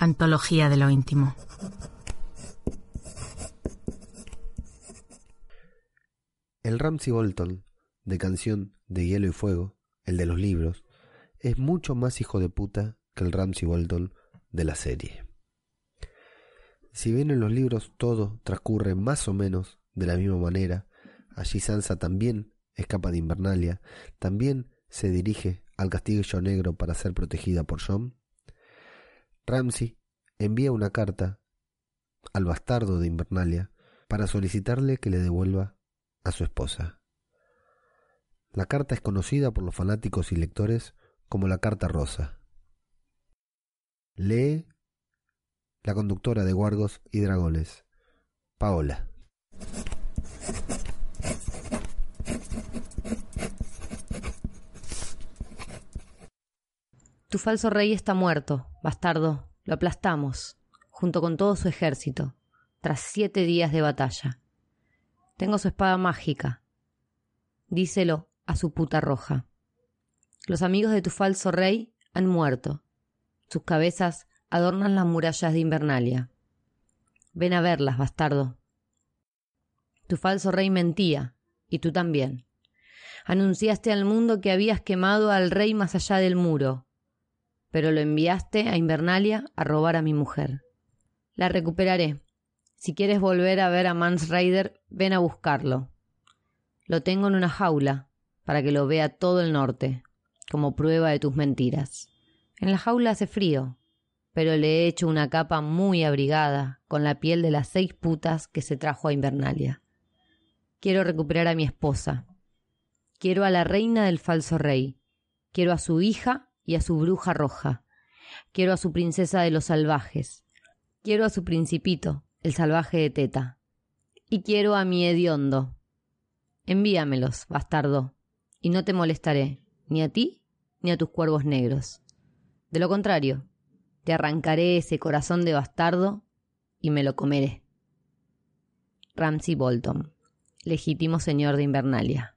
Antología de lo íntimo. El Ramsey Bolton, de Canción de Hielo y Fuego, el de los libros, es mucho más hijo de puta que el Ramsey Bolton de la serie. Si bien en los libros todo transcurre más o menos de la misma manera, allí Sansa también escapa de Invernalia, también se dirige al castillo negro para ser protegida por John, Ramsey envía una carta al bastardo de Invernalia para solicitarle que le devuelva a su esposa. La carta es conocida por los fanáticos y lectores como la Carta Rosa. Lee la conductora de Guargos y Dragones, Paola. Tu falso rey está muerto, bastardo. Lo aplastamos, junto con todo su ejército, tras siete días de batalla. Tengo su espada mágica. Díselo a su puta roja. Los amigos de tu falso rey han muerto. Sus cabezas adornan las murallas de Invernalia. Ven a verlas, bastardo. Tu falso rey mentía, y tú también. Anunciaste al mundo que habías quemado al rey más allá del muro, pero lo enviaste a Invernalia a robar a mi mujer. La recuperaré. Si quieres volver a ver a Mans Raider, ven a buscarlo. Lo tengo en una jaula, para que lo vea todo el norte, como prueba de tus mentiras. En la jaula hace frío, pero le he hecho una capa muy abrigada con la piel de las seis putas que se trajo a Invernalia. Quiero recuperar a mi esposa. Quiero a la reina del falso rey. Quiero a su hija y a su bruja roja. Quiero a su princesa de los salvajes. Quiero a su principito, el salvaje de Teta. Y quiero a mi hediondo. Envíamelos, bastardo, y no te molestaré, ni a ti ni a tus cuervos negros. De lo contrario, te arrancaré ese corazón de bastardo y me lo comeré. Ramsey Bolton, legítimo señor de Invernalia.